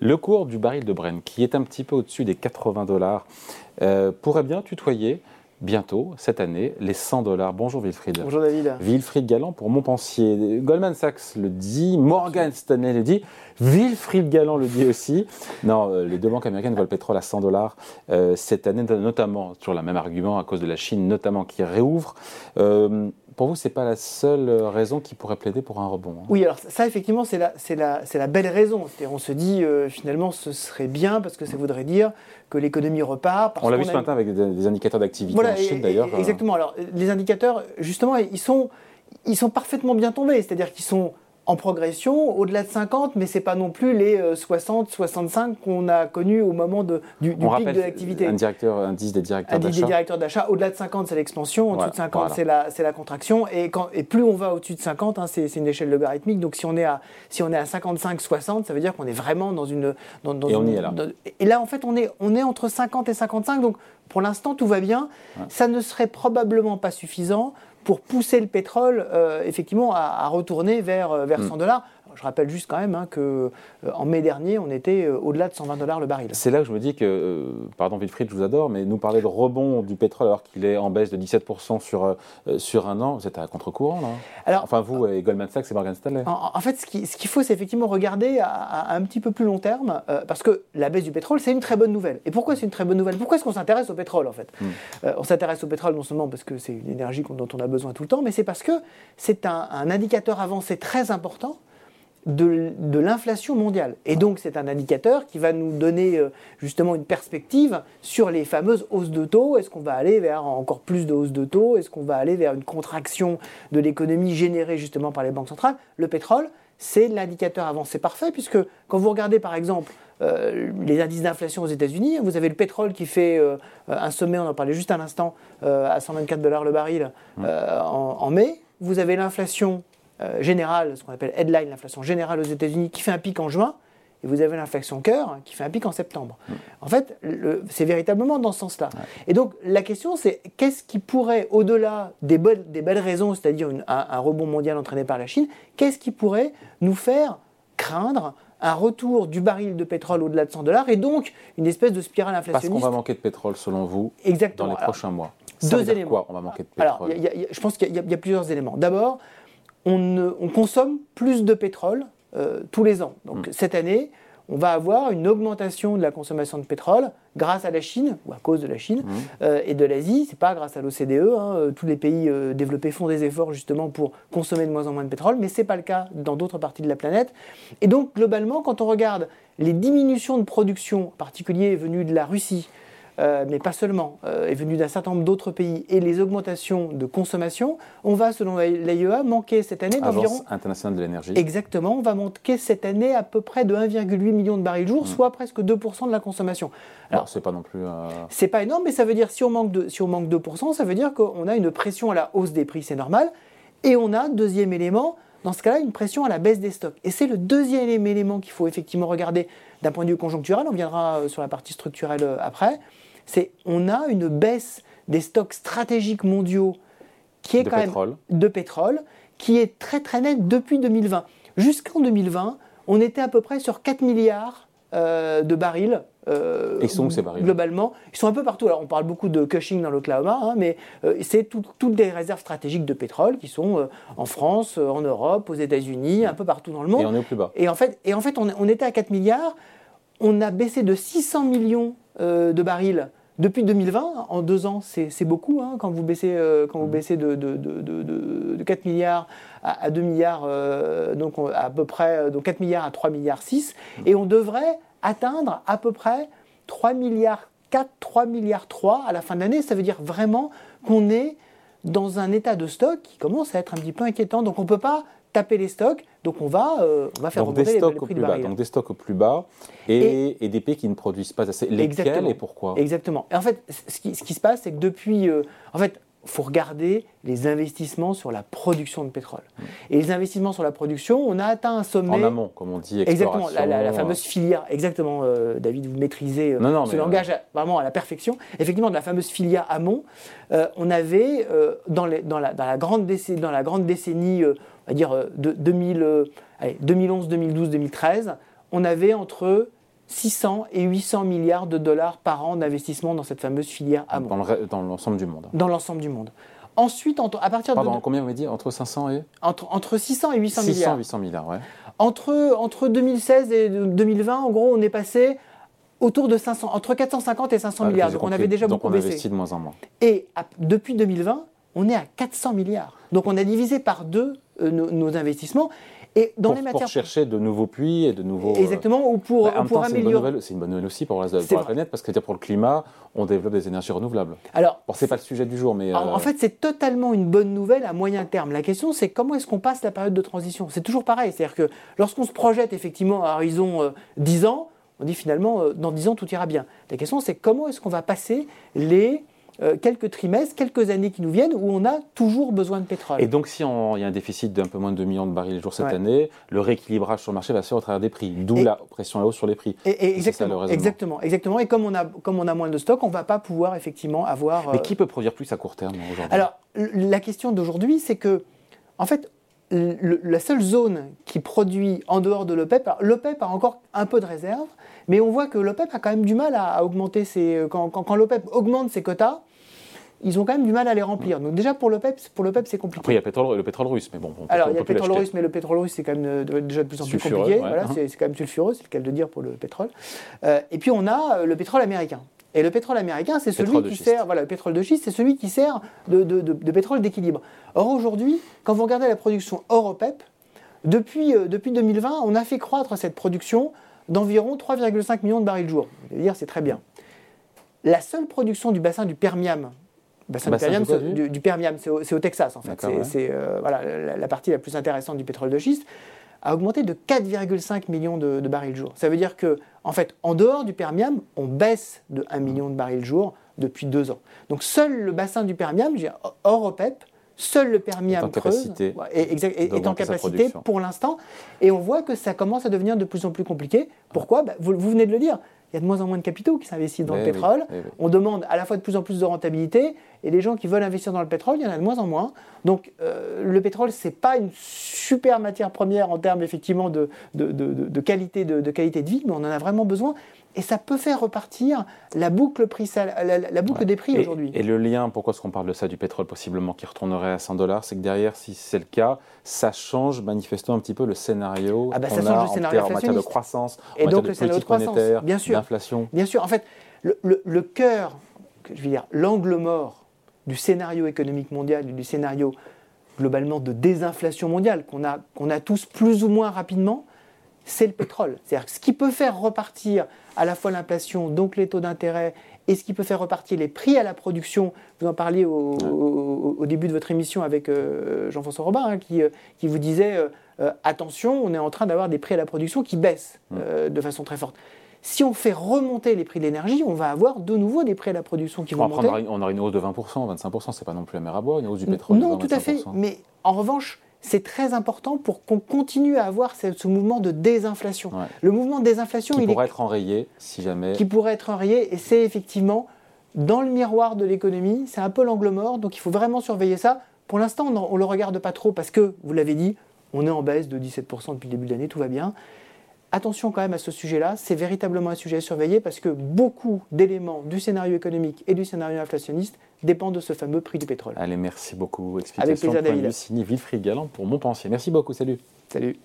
Le cours du baril de Brent, qui est un petit peu au-dessus des 80 dollars, euh, pourrait bien tutoyer bientôt, cette année, les 100 dollars. Bonjour Wilfried. Bonjour David. Wilfried Galland pour Montpensier. Goldman Sachs le dit, Morgan Stanley le dit, Wilfried Galland le dit aussi. Non, euh, les deux banques américaines veulent le pétrole à 100 dollars euh, cette année, notamment, sur le même argument, à cause de la Chine, notamment qui réouvre. Euh, pour vous, ce n'est pas la seule raison qui pourrait plaider pour un rebond. Hein? Oui, alors ça, effectivement, c'est la, la, la, belle raison. On se dit, finalement, ce serait bien parce que ça voudrait dire que l'économie repart. on l'a vu ce matin avec des, indicateurs d'activité en Chine, d'ailleurs. Exactement. Alors, les indicateurs, justement, ils sont, ils sont parfaitement bien tombés. C'est-à-dire qu'ils sont en progression, au-delà de 50, mais ce n'est pas non plus les 60, euh, 65 qu'on a connus au moment de, du, pic de l'activité. Un directeur, indice des directeurs d'achat. Indice des directeurs d'achat. Au-delà de 50, c'est l'expansion. Au-dessus de 50, c'est la, la, contraction. Et, quand, et plus on va au-dessus de 50, hein, c'est une échelle logarithmique. Donc si on est à, si on est à 55, 60, ça veut dire qu'on est vraiment dans une. Dans, et on y est là. et là, en fait, on est, on est entre 50 et 55. Donc pour l'instant, tout va bien. Ça ne serait probablement pas suffisant pour pousser le pétrole euh, effectivement à, retourner vers, euh, vers 100 mm. dollars. Je rappelle juste quand même hein, que euh, mai dernier, on était euh, au-delà de 120 dollars le baril. C'est là que je me dis que, euh, pardon Wilfried, je vous adore, mais nous parler de rebond du pétrole alors qu'il est en baisse de 17% sur, sur un an, vous êtes à contre-courant là alors, Enfin vous et Goldman Sachs et Morgan Stanley. En, fait, ce qu'il ce faut, c'est effectivement regarder à, un petit peu plus long terme, parce que la baisse du pétrole, c'est une très bonne nouvelle. Et pourquoi c'est une très bonne nouvelle? Pourquoi est-ce qu'on s'intéresse au pétrole en fait? Hmm. On s'intéresse au pétrole non seulement parce que c'est une énergie dont on a besoin tout le temps, mais c'est parce que c'est un, un indicateur avancé très important de, l'inflation mondiale. Et donc c'est un indicateur qui va nous donner euh, justement une perspective sur les fameuses hausses de taux. Est-ce qu'on va aller vers encore plus de hausses de taux? Est-ce qu'on va aller vers une contraction de l'économie générée justement par les banques centrales? Le pétrole, c'est l'indicateur avancé parfait, puisque quand vous regardez par exemple euh, les indices d'inflation aux États-Unis, vous avez le pétrole qui fait euh, un sommet, on en parlait juste un instant, à 124 dollars le baril mmh. en mai. Vous avez l'inflation euh, générale, ce qu'on appelle headline, l'inflation générale aux États-Unis, qui fait un pic en juin, et vous avez l'inflation cœur qui fait un pic en septembre. Mm. En fait, c'est véritablement dans ce sens-là. Et donc, la question, c'est qu'est-ce qui pourrait, au-delà des, des, belles raisons, c'est-à-dire un, rebond mondial entraîné par la Chine, qu'est-ce qui pourrait nous faire craindre un retour du baril de pétrole au-delà de 100 dollars et donc une espèce de spirale inflationniste Parce qu'on va manquer de pétrole, selon vous, dans les prochains mois. deux éléments. Quoi, on va manquer de pétrole Alors, je pense qu'il y, a plusieurs éléments. D'abord, on, consomme plus de pétrole euh, tous les ans. Donc mm. cette année, on va avoir une augmentation de la consommation de pétrole grâce à la Chine, ou à cause de la Chine, mm. euh, et de l'Asie. Ce n'est pas grâce à l'OCDE. Hein. Euh, tous les pays développés font des efforts justement pour consommer de moins en moins de pétrole, mais ce n'est pas le cas dans d'autres parties de la planète. Et donc, globalement, quand on regarde les diminutions de production, en particulier venues de la Russie, euh, mais pas seulement, euh, est venu d'un certain nombre d'autres pays, et les augmentations de consommation, on va, selon l'AIEA, manquer cette année d'environ... internationale de l'énergie. Exactement, on va manquer cette année à peu près de 1,8 million de barils jour, mmh. soit presque 2% de la consommation. Alors, c'est pas non plus... Euh, c'est pas énorme, mais ça veut dire, si on manque, de, si on manque 2%, ça veut dire qu'on a une pression à la hausse des prix, c'est normal, et on a, deuxième élément, dans ce cas-là, une pression à la baisse des stocks. Et c'est le deuxième élément qu'il faut effectivement regarder d'un point de vue conjoncturel, on viendra sur la partie structurelle après, c'est on a une baisse des stocks stratégiques mondiaux qui est de quand pétrole. même de pétrole, qui est très très nette depuis 2020. Jusqu'en 2020, on était à peu près sur 4 milliards euh, de barils. Euh, ils sont ces barils Globalement, ils sont un peu partout. Alors, on parle beaucoup de Cushing dans l'Oklahoma, hein, mais euh, c'est toutes des réserves stratégiques de pétrole qui sont en France, en Europe, aux États-Unis, un peu partout dans le monde. Et on est au plus bas. Et en fait, et en fait on, on était à 4 milliards. On a baissé de 600 millions de barils depuis 2020, en deux ans, c'est beaucoup hein, quand vous baissez, euh, quand vous mmh. baissez de, de, de, 4 milliards à, 2 milliards, euh, donc à peu près euh, donc 4 milliards à 3 milliards 6, mmh. et on devrait atteindre à peu près 3 milliards 4, 3 milliards 3 à la fin de l'année. Ça veut dire vraiment qu'on est dans un état de stock qui commence à être un petit peu inquiétant. Donc on ne peut pas taper les stocks. Donc on va, euh, on va faire donc des stocks au plus bas. Donc des stocks au plus bas et, et, des pays qui ne produisent pas assez. Lesquels et pourquoi? Exactement. Et en fait, ce qui, ce qui se passe, c'est que depuis, euh, en fait, faut regarder les investissements sur la production de pétrole. Mm. Et les investissements sur la production, on a atteint un sommet. En amont, comme on dit. Exactement, la, la, fameuse filière. Exactement, euh, David, vous maîtrisez euh, ce langage vraiment à la perfection. Effectivement, de la fameuse filière amont, on avait dans, les, dans, la, dans, la, grande décennie, dans la grande décennie on va dire, de 2000, 2011, 2012, 2013, on avait entre 600 et 800 milliards de dollars par an d'investissement dans cette fameuse filière amont. Dans l'ensemble du monde. Dans l'ensemble du monde. Ensuite, à partir Pardon, de. combien vous avez dit? Entre 500 et? Entre, entre 600 et 800 600, milliards. 800 milliards, ouais. Entre, entre 2016 et 2020, en gros, on est passé autour de 500, entre 450 et 500 Ah, milliards. Donc on avait déjà Donc beaucoup on baissé. investit de moins en moins. Et à- depuis 2020, on est à 400 milliards. Donc on a divisé par deux euh, nos, nos investissements. Et dans pour, les pour matières. chercher de nouveaux puits et de nouveaux. euh, Exactement, ou pour, bah, en pour temps, améliorer. nouvelle- c'est une bonne nouvelle aussi pour, la, pour la planète, parce que pour le climat, on développe des énergies renouvelables. Alors, Bon, c'est pas le sujet du jour, mais. En, euh, en fait, c'est totalement une bonne nouvelle à moyen terme. La question, c'est comment est-ce qu'on passe la période de transition? C'est toujours pareil. C'est-à-dire que lorsqu'on se projette effectivement à horizon euh, 10 ans, on dit finalement, euh, dans 10 ans, tout ira bien. La question, c'est comment est-ce qu'on va passer les euh, quelques trimestres, quelques années qui nous viennent où on a toujours besoin de pétrole Et donc, si il y a un déficit d'un peu moins de 2 millions de barils le jour cette Ouais. année, le rééquilibrage sur le marché va se faire au travers des prix, d'où la pression à hausse sur les prix. Et- et C'est ça, le exactement, exactement, exactement. Et comme on a, comme on a moins de stock, on va pas pouvoir effectivement avoir. Mais euh, qui peut produire plus à court terme aujourd'hui? Alors, la question d'aujourd'hui, c'est que, en fait, le- la seule zone qui produit en dehors de l'OPEP, l'OPEP a encore un peu de réserve, mais on voit que l'OPEP a quand même du mal à, à augmenter ses. Quand, quand, quand l'OPEP augmente ses quotas, ils ont quand même du mal à les remplir. Donc, déjà, pour l'OPEP, pour l'OPEP c'est compliqué. Après, il y a le pétrole, le pétrole russe, mais bon, on peut, Alors, il y a le pétrole russe, mais le pétrole russe, c'est quand même euh, déjà de plus en plus Sulfureux, compliqué. ouais. Voilà, c'est c'est quand même sulfureux, c'est le cas de le dire pour le pétrole. Euh, et puis, on a euh, le pétrole américain. Et le pétrole américain, c'est celui qui schiste. sert, voilà, le pétrole de schiste, c'est celui qui sert de, de- de- de pétrole d'équilibre. Or, aujourd'hui, quand vous regardez la production hors OPEP, depuis, euh, depuis 2020, on a fait croître cette production d'environ 3,5 millions de barils jour. Allez dire, c'est très bien. La seule production du bassin du Permian, bassin, Bassin du Permian, du- du, du Permian, c'est au, Texas en fait. C'est ouais. euh, voilà, la, la partie la plus intéressante du pétrole de schiste a augmenté de 4,5 millions de, de barils jour. Ça veut dire que, en fait, en dehors du Permian, on baisse de 1 million de barils jour depuis deux ans. Donc seul le bassin du Permian, je veux dire, hors OPEP, seul le Permian Est en creuse, capacité est, est- est en capacité pour l'instant. Et on voit que ça commence à devenir de plus en plus compliqué. Pourquoi? Bah, vous, vous venez de le dire. Il y a de moins en moins de capitaux qui s'investissent dans Eh le oui, pétrole. eh oui. On demande à la fois de plus en plus de rentabilité et les gens qui veulent investir dans le pétrole, il y en a de moins en moins. Donc euh, le pétrole, c'est pas une super matière première en termes effectivement de, de, de- de- de qualité, de, de qualité de vie, mais on en a vraiment besoin. Et ça peut faire repartir la boucle, prix la, la- des prix aujourd'hui. Et, le lien, pourquoi est-ce qu'on parle de ça, du pétrole possiblement qui retournerait à 100 dollars, c'est que derrière, si c'est le cas, ça change manifestement un petit peu le scénario Ah bah, qu'on a en, scénario en matière de croissance, Et en donc matière de le de politique croissance, monétaire, bien sûr. d'inflation. Bien sûr, en fait, le, le- le cœur, je veux dire, l'angle mort du scénario économique mondial, et du scénario globalement de désinflation mondiale qu'on a, qu'on a tous plus ou moins rapidement, c'est le pétrole. C'est-à-dire que ce qui peut faire repartir à la fois l'inflation, donc les taux d'intérêt, et ce qui peut faire repartir les prix à la production, vous en parliez au, au- au début de votre émission avec euh, Jean-François Robin, hein, qui, euh, qui vous disait euh, attention, on est en train d'avoir des prix à la production qui baissent de façon très forte. Si on fait remonter les prix de l'énergie, on va avoir de nouveau des prix à la production qui vont monter. on aura une hausse de 20%, 25%, c'est pas non plus la mer à boire, une hausse du pétrole Non, de tout à fait. 20-25%. Mais en revanche, c'est très important pour qu'on continue à avoir ce, ce mouvement de désinflation. Ouais. Le mouvement de désinflation, Qui il pourrait est, être enrayé si jamais. qui pourrait être enrayé, et c'est effectivement dans le miroir de l'économie, c'est un peu l'angle mort, donc il faut vraiment surveiller ça. Pour l'instant, on ne le regarde pas trop parce que, vous l'avez dit, on est en baisse de 17% depuis le début de l'année, tout va bien. Attention quand même à ce sujet-là, c'est véritablement un sujet à surveiller parce que beaucoup d'éléments du scénario économique et du scénario inflationniste dépendent de ce fameux prix du pétrole. Allez, merci beaucoup. Explication plaisir, point de David. vue signé Wilfried Galland pour Montpensier. Merci beaucoup, salut. Salut